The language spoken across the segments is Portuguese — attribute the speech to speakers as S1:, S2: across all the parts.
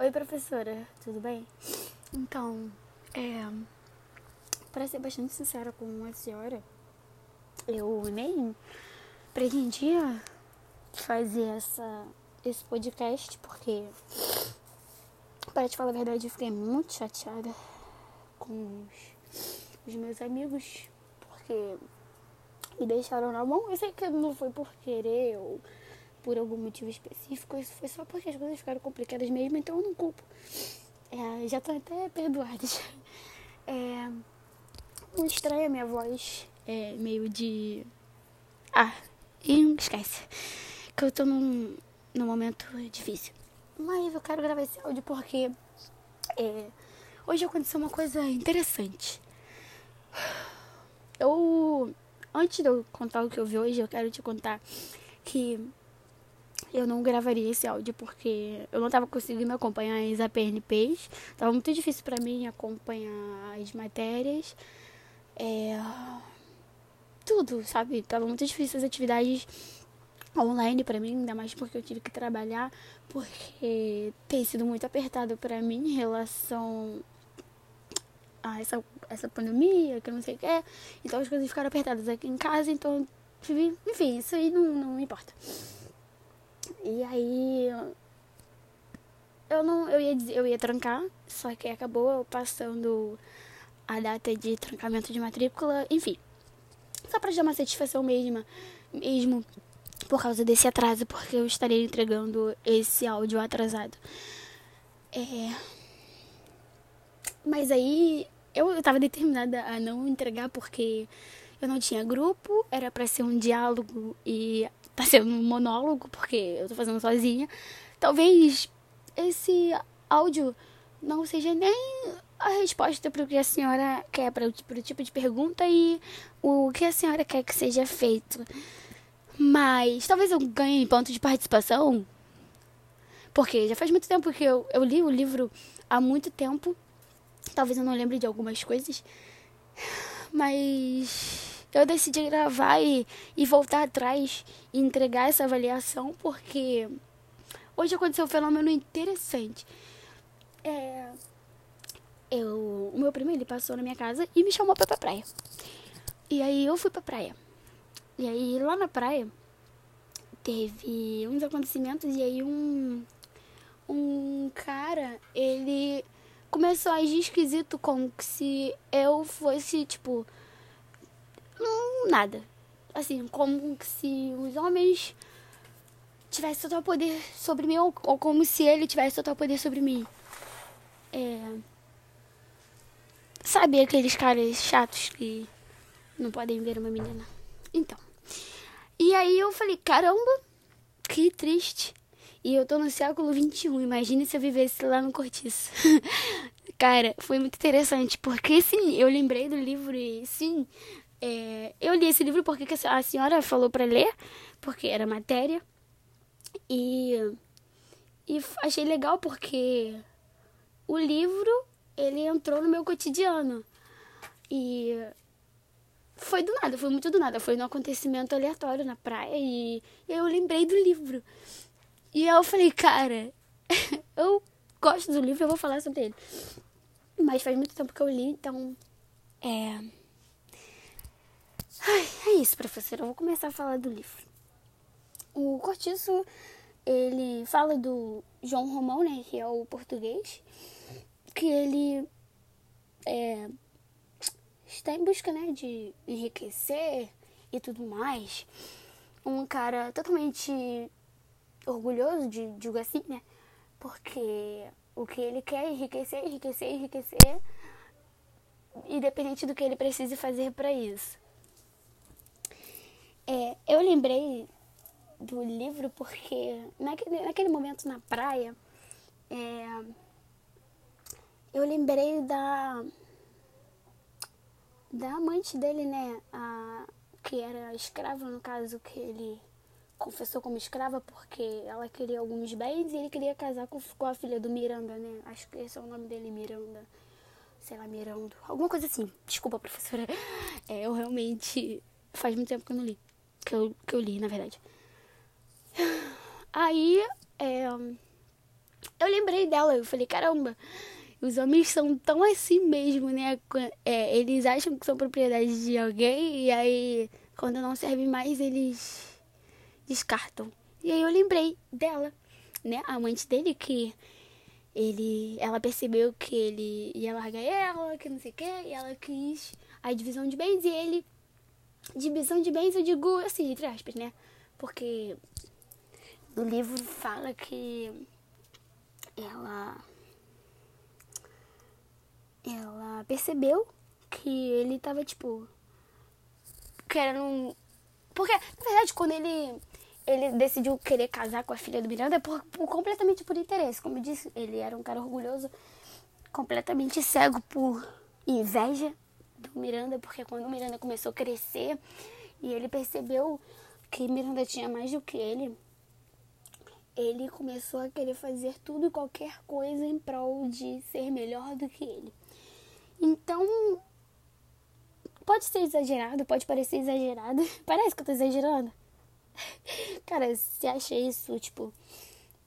S1: Oi, professora, tudo bem? Então, é, para ser bastante sincera com a senhora, eu nem pretendia fazer essa, esse podcast porque, para te falar a verdade, eu fiquei muito chateada com os, os meus amigos porque me deixaram na mão. Eu sei que não foi por querer ou por algum motivo específico, isso foi só porque as coisas ficaram complicadas mesmo, então eu não culpo. É, já estão até perdoadas. É, não estranha a minha voz, é meio de. Ah, e esquece. Que eu tô num, num momento difícil. Mas eu quero gravar esse áudio porque é, hoje aconteceu uma coisa interessante. Eu. Antes de eu contar o que eu vi hoje, eu quero te contar que eu não gravaria esse áudio porque eu não estava conseguindo acompanhar as APNPs. Tava muito difícil para mim acompanhar as matérias. É... Tudo, sabe? Tava muito difícil as atividades online para mim, ainda mais porque eu tive que trabalhar, porque tem sido muito apertado para mim em relação a essa, essa pandemia, que eu não sei o que é. Então as coisas ficaram apertadas aqui em casa, então, enfim, isso aí não, não importa. E aí eu não eu ia eu ia trancar, só que acabou passando a data de trancamento de matrícula, enfim. Só para dar uma satisfação mesmo, mesmo por causa desse atraso, porque eu estaria entregando esse áudio atrasado. É... Mas aí eu estava determinada a não entregar porque eu não tinha grupo, era para ser um diálogo e tá sendo um monólogo, porque eu tô fazendo sozinha. Talvez esse áudio não seja nem a resposta para o que a senhora quer, para o tipo de pergunta e o que a senhora quer que seja feito. Mas talvez eu ganhe ponto de participação. Porque já faz muito tempo que eu, eu li o livro há muito tempo. Talvez eu não lembre de algumas coisas. Mas eu decidi gravar e, e voltar atrás e entregar essa avaliação porque hoje aconteceu um fenômeno interessante. É, eu, o meu primo ele passou na minha casa e me chamou pra pra praia. E aí eu fui pra praia. E aí lá na praia teve uns acontecimentos e aí um um cara, ele começou a agir esquisito como se eu fosse, tipo, nada. Assim, como se os homens tivessem total poder sobre mim, ou, ou como se ele tivesse total poder sobre mim. É... Sabe aqueles caras chatos que não podem ver uma menina? Então. E aí eu falei, caramba, que triste. E eu tô no século XXI, imagine se eu vivesse lá no Cortiço. Cara, foi muito interessante, porque sim, eu lembrei do livro e sim, é, eu li esse livro porque a senhora falou para ler, porque era matéria. E, e achei legal porque o livro ele entrou no meu cotidiano. E foi do nada, foi muito do nada. Foi um acontecimento aleatório na praia e eu lembrei do livro. E eu falei, cara, eu gosto do livro, eu vou falar sobre ele. Mas faz muito tempo que eu li, então. É. Ai, é isso, professora. Eu vou começar a falar do livro. O Cortiço, ele fala do João Romão, né, que é o português, que ele é, está em busca, né, de enriquecer e tudo mais. Um cara totalmente orgulhoso, de, digo assim, né, porque o que ele quer é enriquecer, enriquecer, enriquecer, independente do que ele precise fazer para isso. É, eu lembrei do livro porque naquele, naquele momento na praia é, eu lembrei da da amante dele, né? A, que era escrava, no caso, que ele confessou como escrava porque ela queria alguns bens e ele queria casar com, com a filha do Miranda, né? Acho que esse é o nome dele, Miranda. Sei lá, Mirando. Alguma coisa assim. Desculpa, professora. É, eu realmente. Faz muito tempo que eu não li que eu, que eu li, na verdade. Aí, é, eu lembrei dela, eu falei, caramba, os homens são tão assim mesmo, né? É, eles acham que são propriedade de alguém e aí, quando não serve mais, eles descartam. E aí eu lembrei dela, né? A amante dele que ele, ela percebeu que ele ia largar ela, que não sei o que, e ela quis a divisão de bens e ele divisão de bens eu digo assim, entre aspas, né? Porque no livro fala que ela ela percebeu que ele tava tipo querendo porque na verdade quando ele ele decidiu querer casar com a filha do Miranda por, por, completamente por interesse. Como eu disse, ele era um cara orgulhoso, completamente cego por inveja do Miranda, porque quando Miranda começou a crescer e ele percebeu que Miranda tinha mais do que ele, ele começou a querer fazer tudo e qualquer coisa em prol de ser melhor do que ele. Então, pode ser exagerado, pode parecer exagerado. Parece que eu tô exagerando. Cara, se acha isso, tipo,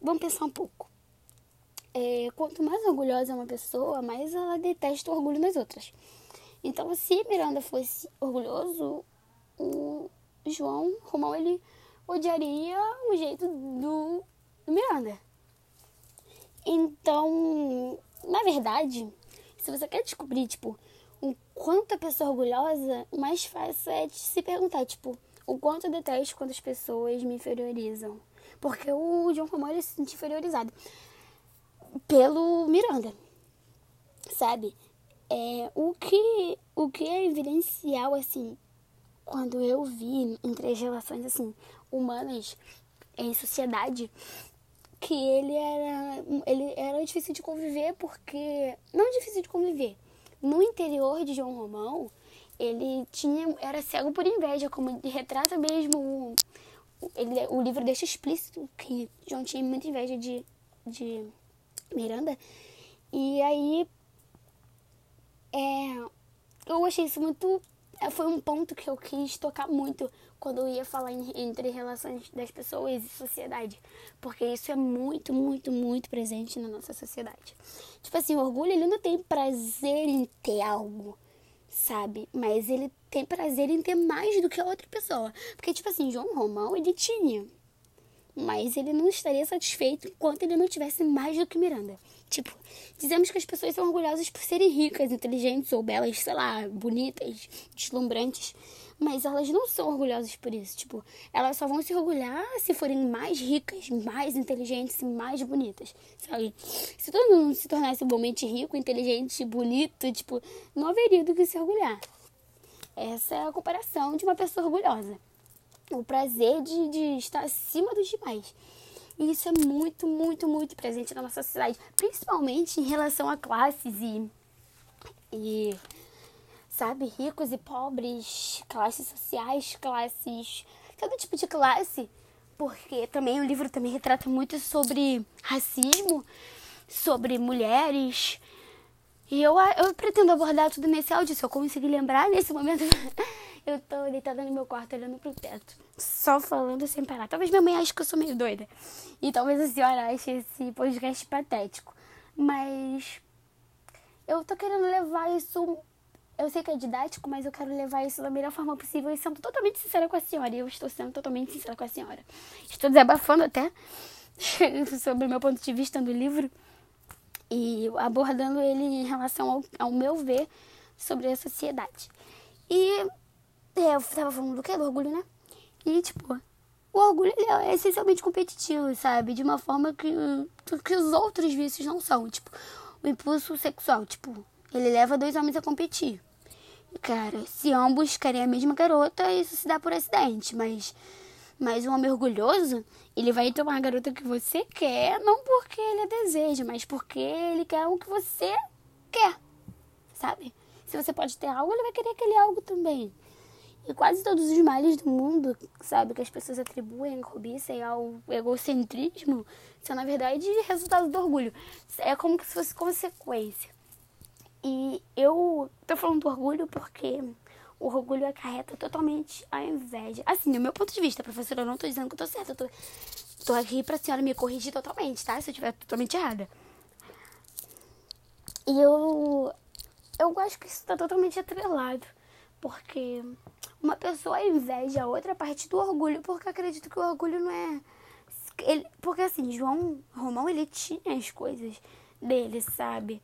S1: vamos pensar um pouco. É, quanto mais orgulhosa é uma pessoa, mais ela detesta o orgulho nas outras. Então, se Miranda fosse orgulhoso, o João Romão ele odiaria o jeito do, do Miranda. Então, na verdade, se você quer descobrir, tipo, o quanto a pessoa é orgulhosa, o mais fácil é se perguntar, tipo, o quanto eu detesto quando as pessoas me inferiorizam. Porque o John Romão ele se sente inferiorizado pelo Miranda. Sabe? É, o, que, o que é evidencial, assim, quando eu vi entre as relações, assim, humanas em sociedade, que ele era, ele era difícil de conviver porque... Não difícil de conviver. No interior de João Romão, ele tinha era cego por inveja, como ele retrata mesmo. Ele, o livro deixa explícito que João tinha muita inveja de, de Miranda. E aí é, eu achei isso muito. É, foi um ponto que eu quis tocar muito quando eu ia falar em, entre relações das pessoas e sociedade. Porque isso é muito, muito, muito presente na nossa sociedade. Tipo assim, o orgulho ele não tem prazer em ter algo sabe? Mas ele tem prazer em ter mais do que a outra pessoa. Porque, tipo assim, João Romão, ele tinha. Mas ele não estaria satisfeito enquanto ele não tivesse mais do que Miranda. Tipo, dizemos que as pessoas são orgulhosas por serem ricas, inteligentes ou belas, sei lá, bonitas, deslumbrantes. Mas elas não são orgulhosas por isso. Tipo, elas só vão se orgulhar se forem mais ricas, mais inteligentes e mais bonitas, sabe? Se todo mundo se tornasse igualmente rico, inteligente, bonito, tipo, não haveria do que se orgulhar. Essa é a comparação de uma pessoa orgulhosa. O prazer de, de estar acima dos demais. E isso é muito, muito, muito presente na nossa sociedade, principalmente em relação a classes e, e sabe? Ricos e pobres, classes sociais, classes. todo tipo de classe. Porque também o livro também retrata muito sobre racismo, sobre mulheres. E eu, eu pretendo abordar tudo nesse áudio, se eu conseguir lembrar nesse momento. eu tô deitada no meu quarto olhando pro teto, só falando sem parar. Talvez minha mãe ache que eu sou meio doida. E talvez a senhora ache esse podcast patético. Mas eu tô querendo levar isso eu sei que é didático, mas eu quero levar isso da melhor forma possível e sendo totalmente sincera com a senhora. E eu estou sendo totalmente sincera com a senhora. Estou desabafando até sobre o meu ponto de vista do livro e abordando ele em relação ao, ao meu ver sobre a sociedade. E eu tava falando do que? Do orgulho, né? E, tipo, o orgulho é essencialmente competitivo, sabe? De uma forma que, que os outros vícios não são. Tipo, o impulso sexual, tipo, ele leva dois homens a competir. Cara, se ambos querem a mesma garota, isso se dá por acidente, mas mas um homem orgulhoso, ele vai tomar a garota que você quer, não porque ele deseja, mas porque ele quer o que você quer, sabe? Se você pode ter algo, ele vai querer aquele algo também. E quase todos os males do mundo, sabe, que as pessoas atribuem à cobiça e ao egocentrismo, são na verdade resultado do orgulho. É como se fosse consequência. E eu tô falando do orgulho porque o orgulho acarreta totalmente a inveja. Assim, no meu ponto de vista, professora, eu não tô dizendo que eu tô certa, eu tô tô aqui pra senhora me corrigir totalmente, tá? Se eu estiver totalmente errada. E eu. Eu acho que isso tá totalmente atrelado. Porque uma pessoa inveja a outra parte do orgulho, porque acredito que o orgulho não é. Ele, porque assim, João Romão, ele tinha as coisas dele, sabe?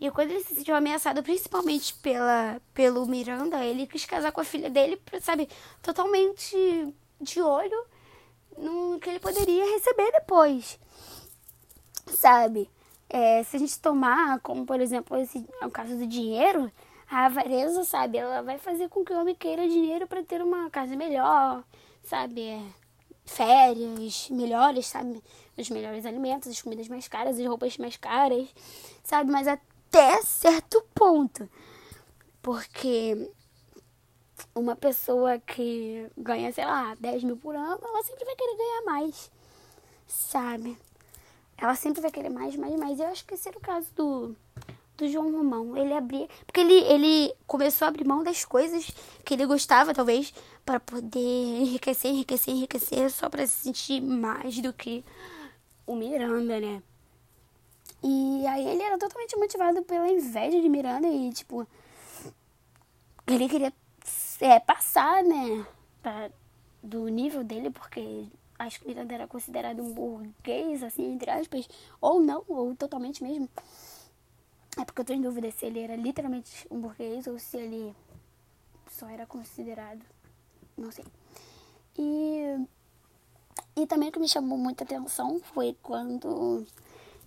S1: E quando ele se sentiu ameaçado, principalmente pela, pelo Miranda, ele quis casar com a filha dele, sabe, totalmente de olho no que ele poderia receber depois, sabe? É, se a gente tomar, como por exemplo, esse é o caso do dinheiro, a avareza, sabe, ela vai fazer com que o homem queira dinheiro para ter uma casa melhor, sabe? É, férias melhores, sabe? Os melhores alimentos, as comidas mais caras, as roupas mais caras, sabe? Mas até certo ponto. Porque uma pessoa que ganha, sei lá, 10 mil por ano, ela sempre vai querer ganhar mais, sabe? Ela sempre vai querer mais, mais, mais. Eu acho que esse era o caso do, do João Romão. Ele abria. Porque ele, ele começou a abrir mão das coisas que ele gostava, talvez, para poder enriquecer, enriquecer, enriquecer, só para se sentir mais do que o Miranda, né? E aí ele era totalmente motivado pela inveja de Miranda e, tipo, ele queria é, passar, né, pra, do nível dele, porque acho que Miranda era considerado um burguês, assim, entre aspas, ou não, ou totalmente mesmo. É porque eu tô em dúvida se ele era literalmente um burguês ou se ele só era considerado, não sei. E, e também o que me chamou muita atenção foi quando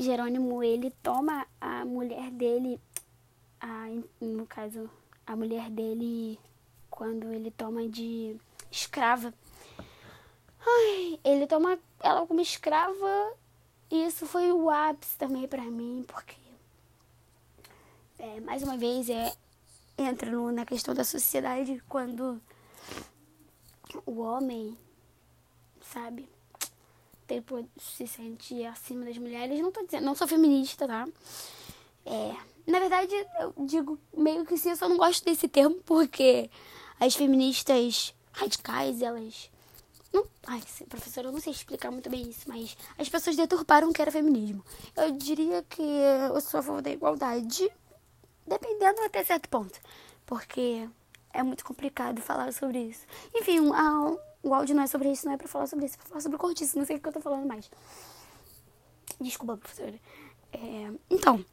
S1: Jerônimo, ele toma a mulher dele, a, no caso, a mulher dele quando ele toma de escrava. Ai, ele toma ela como escrava e isso foi o ápice também para mim, porque é, mais uma vez é entra no, na questão da sociedade quando o homem, sabe, se sente acima das mulheres. Não tô dizendo, não sou feminista, tá? É, na verdade, eu digo meio que sim, eu só não gosto desse termo porque as feministas radicais, elas. Não, ai, professora, eu não sei explicar muito bem isso, mas as pessoas deturparam o que era feminismo. Eu diria que eu sou a favor da igualdade, dependendo até certo ponto, porque é muito complicado falar sobre isso. Enfim, a, o áudio não é sobre isso, não é pra falar sobre isso, é pra falar sobre cortiço, não sei o que eu tô falando mais. Desculpa, professora. É, então,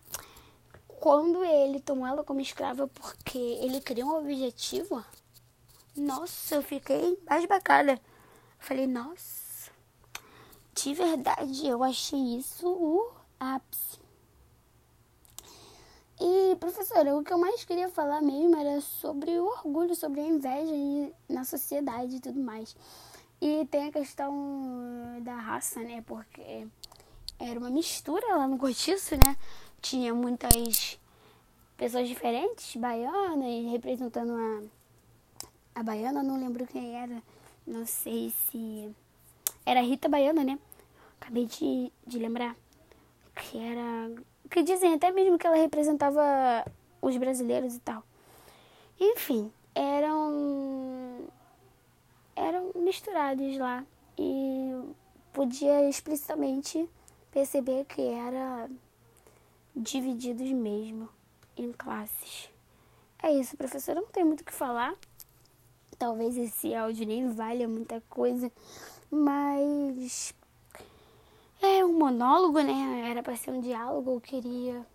S1: quando ele tomou ela como escrava porque ele queria um objetivo, nossa, eu fiquei basbacada. Falei, nossa, de verdade, eu achei isso o ápice. E, professora, o que eu mais queria falar mesmo era sobre o orgulho, sobre a inveja na sociedade e tudo mais. E tem a questão da raça, né? Porque era uma mistura lá no cortiço, né? Tinha muitas pessoas diferentes, baianas, representando a a baiana, não lembro quem era. Não sei se. Era Rita Baiana, né? Acabei de, de lembrar. Que era. Que dizem até mesmo que ela representava os brasileiros e tal. Enfim, eram. Eram misturados lá. E podia explicitamente perceber que era divididos mesmo em classes. É isso, professora. Não tem muito o que falar. Talvez esse áudio nem valha muita coisa, mas um monólogo, né? Era para ser um diálogo. Eu queria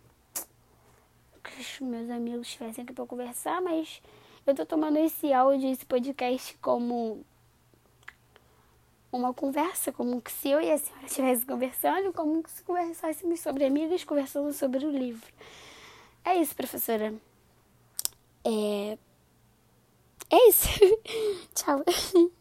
S1: que os meus amigos estivessem aqui para conversar, mas eu tô tomando esse áudio, esse podcast como uma conversa, como se eu e a senhora estivessem conversando, como se conversássemos sobre amigas conversando sobre o livro. É isso, professora. É, é isso. Tchau.